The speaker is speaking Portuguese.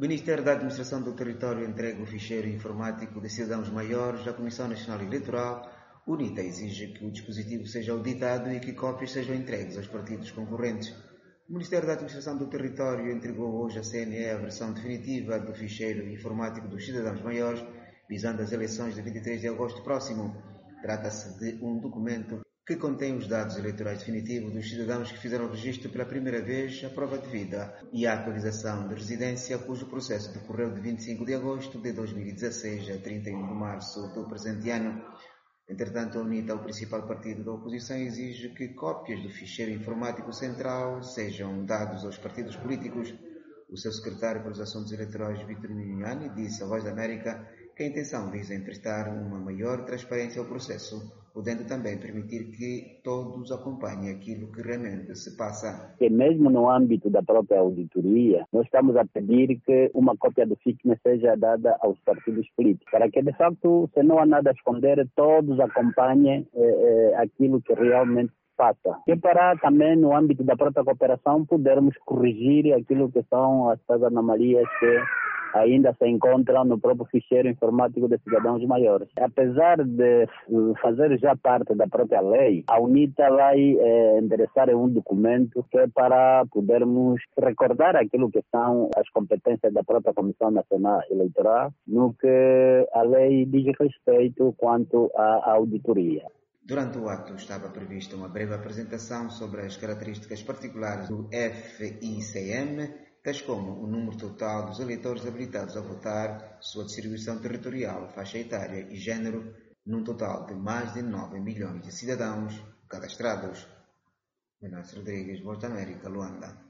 O Ministério da Administração do Território entrega o ficheiro informático de cidadãos maiores à Comissão Nacional Eleitoral. UNITA exige que o dispositivo seja auditado e que cópias sejam entregues aos partidos concorrentes. O Ministério da Administração do Território entregou hoje à CNE a versão definitiva do ficheiro informático dos cidadãos maiores, visando as eleições de 23 de agosto próximo. Trata-se de um documento que contém os dados eleitorais definitivos dos cidadãos que fizeram registro pela primeira vez, a prova de vida e a atualização de residência, cujo processo decorreu de 25 de agosto de 2016 a 31 de março do presente ano. Entretanto, a UNITA, o principal partido da oposição, exige que cópias do ficheiro informático central sejam dados aos partidos políticos. O seu secretário para os Assuntos Eleitorais, Vitor Mignani, disse à Voz da América que a intenção visa emprestar uma maior transparência ao processo podendo também permitir que todos acompanhem aquilo que realmente se passa. E mesmo no âmbito da própria auditoria, nós estamos a pedir que uma cópia do FICNE seja dada aos partidos políticos, para que de facto, se não há nada a esconder, todos acompanhem eh, eh, aquilo que realmente passa. E para também no âmbito da própria cooperação podermos corrigir aquilo que são as anomalias que ainda se encontram no próprio ficheiro informático de cidadãos maiores. Apesar de fazer já parte da própria lei, a UNITA vai eh, endereçar um documento que é para podermos recordar aquilo que são as competências da própria Comissão Nacional Eleitoral no que a lei diz respeito quanto à auditoria. Durante o ato estava prevista uma breve apresentação sobre as características particulares do FICM tais como o número total dos eleitores habilitados a votar, sua distribuição territorial, faixa etária e género, num total de mais de 9 milhões de cidadãos cadastrados. Venâncio Rodrigues, Voz da América, Luanda.